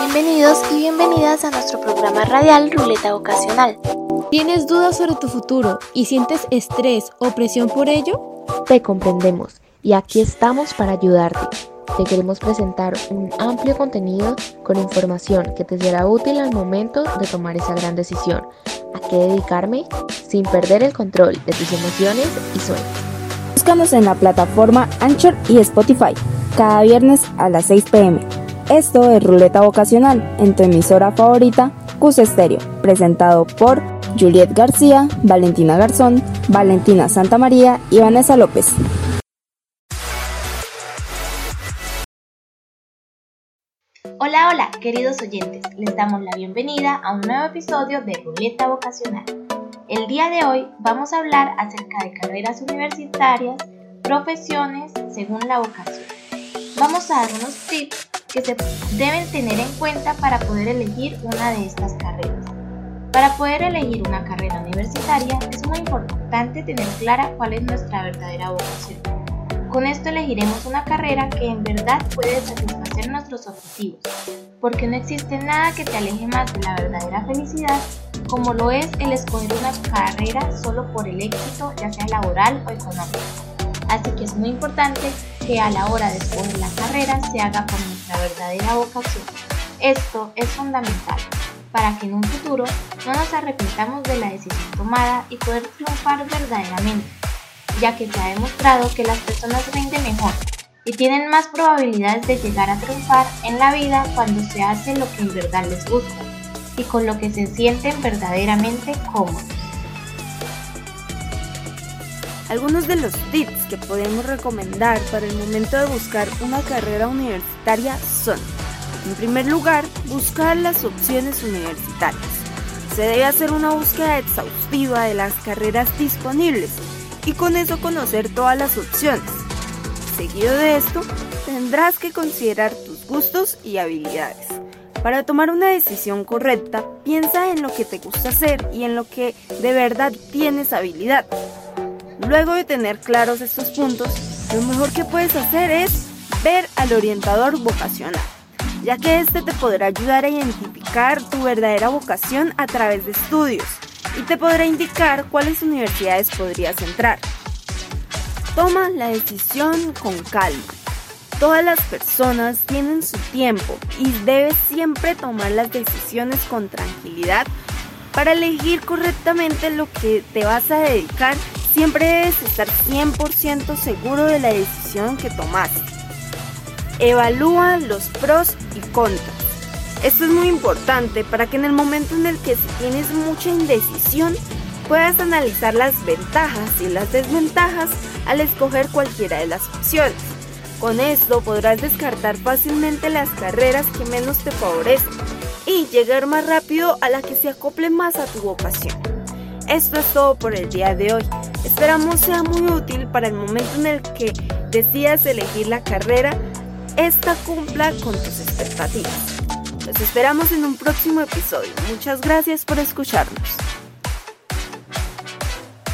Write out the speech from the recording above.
Bienvenidos y bienvenidas a nuestro programa radial Ruleta Vocacional. ¿Tienes dudas sobre tu futuro y sientes estrés o presión por ello? Te comprendemos y aquí estamos para ayudarte. Te queremos presentar un amplio contenido con información que te será útil al momento de tomar esa gran decisión. ¿A qué dedicarme? Sin perder el control de tus emociones y sueños. Búscanos en la plataforma Anchor y Spotify, cada viernes a las 6 pm. Esto es Ruleta Vocacional, en tu emisora favorita, Cus Estéreo, presentado por Juliet García, Valentina Garzón, Valentina Santamaría y Vanessa López. Hola, hola, queridos oyentes. Les damos la bienvenida a un nuevo episodio de Ruleta Vocacional. El día de hoy vamos a hablar acerca de carreras universitarias, profesiones según la vocación. Vamos a dar unos tips que se deben tener en cuenta para poder elegir una de estas carreras. Para poder elegir una carrera universitaria es muy importante tener clara cuál es nuestra verdadera vocación. Con esto elegiremos una carrera que en verdad puede satisfacer nuestros objetivos, porque no existe nada que te aleje más de la verdadera felicidad como lo es el escoger una carrera solo por el éxito, ya sea laboral o económico. Así que es muy importante que a la hora de escoger la carrera se haga con nuestra verdadera vocación. Esto es fundamental para que en un futuro no nos arrepintamos de la decisión tomada y poder triunfar verdaderamente ya que se ha demostrado que las personas rinden mejor y tienen más probabilidades de llegar a triunfar en la vida cuando se hace lo que en verdad les gusta y con lo que se sienten verdaderamente cómodos. Algunos de los tips que podemos recomendar para el momento de buscar una carrera universitaria son, en primer lugar, buscar las opciones universitarias. Se debe hacer una búsqueda exhaustiva de las carreras disponibles y con eso conocer todas las opciones. Seguido de esto, tendrás que considerar tus gustos y habilidades. Para tomar una decisión correcta, piensa en lo que te gusta hacer y en lo que de verdad tienes habilidad. Luego de tener claros estos puntos, lo mejor que puedes hacer es ver al orientador vocacional, ya que este te podrá ayudar a identificar tu verdadera vocación a través de estudios y te podrá indicar cuáles universidades podrías entrar. Toma la decisión con calma. Todas las personas tienen su tiempo y debes siempre tomar las decisiones con tranquilidad para elegir correctamente lo que te vas a dedicar. Siempre debes estar 100% seguro de la decisión que tomaste. Evalúa los pros y contras. Esto es muy importante para que en el momento en el que tienes mucha indecisión puedas analizar las ventajas y las desventajas al escoger cualquiera de las opciones. Con esto podrás descartar fácilmente las carreras que menos te favorecen y llegar más rápido a la que se acople más a tu vocación. Esto es todo por el día de hoy. Esperamos sea muy útil para el momento en el que decidas elegir la carrera, esta cumpla con tus expectativas. Los esperamos en un próximo episodio. Muchas gracias por escucharnos.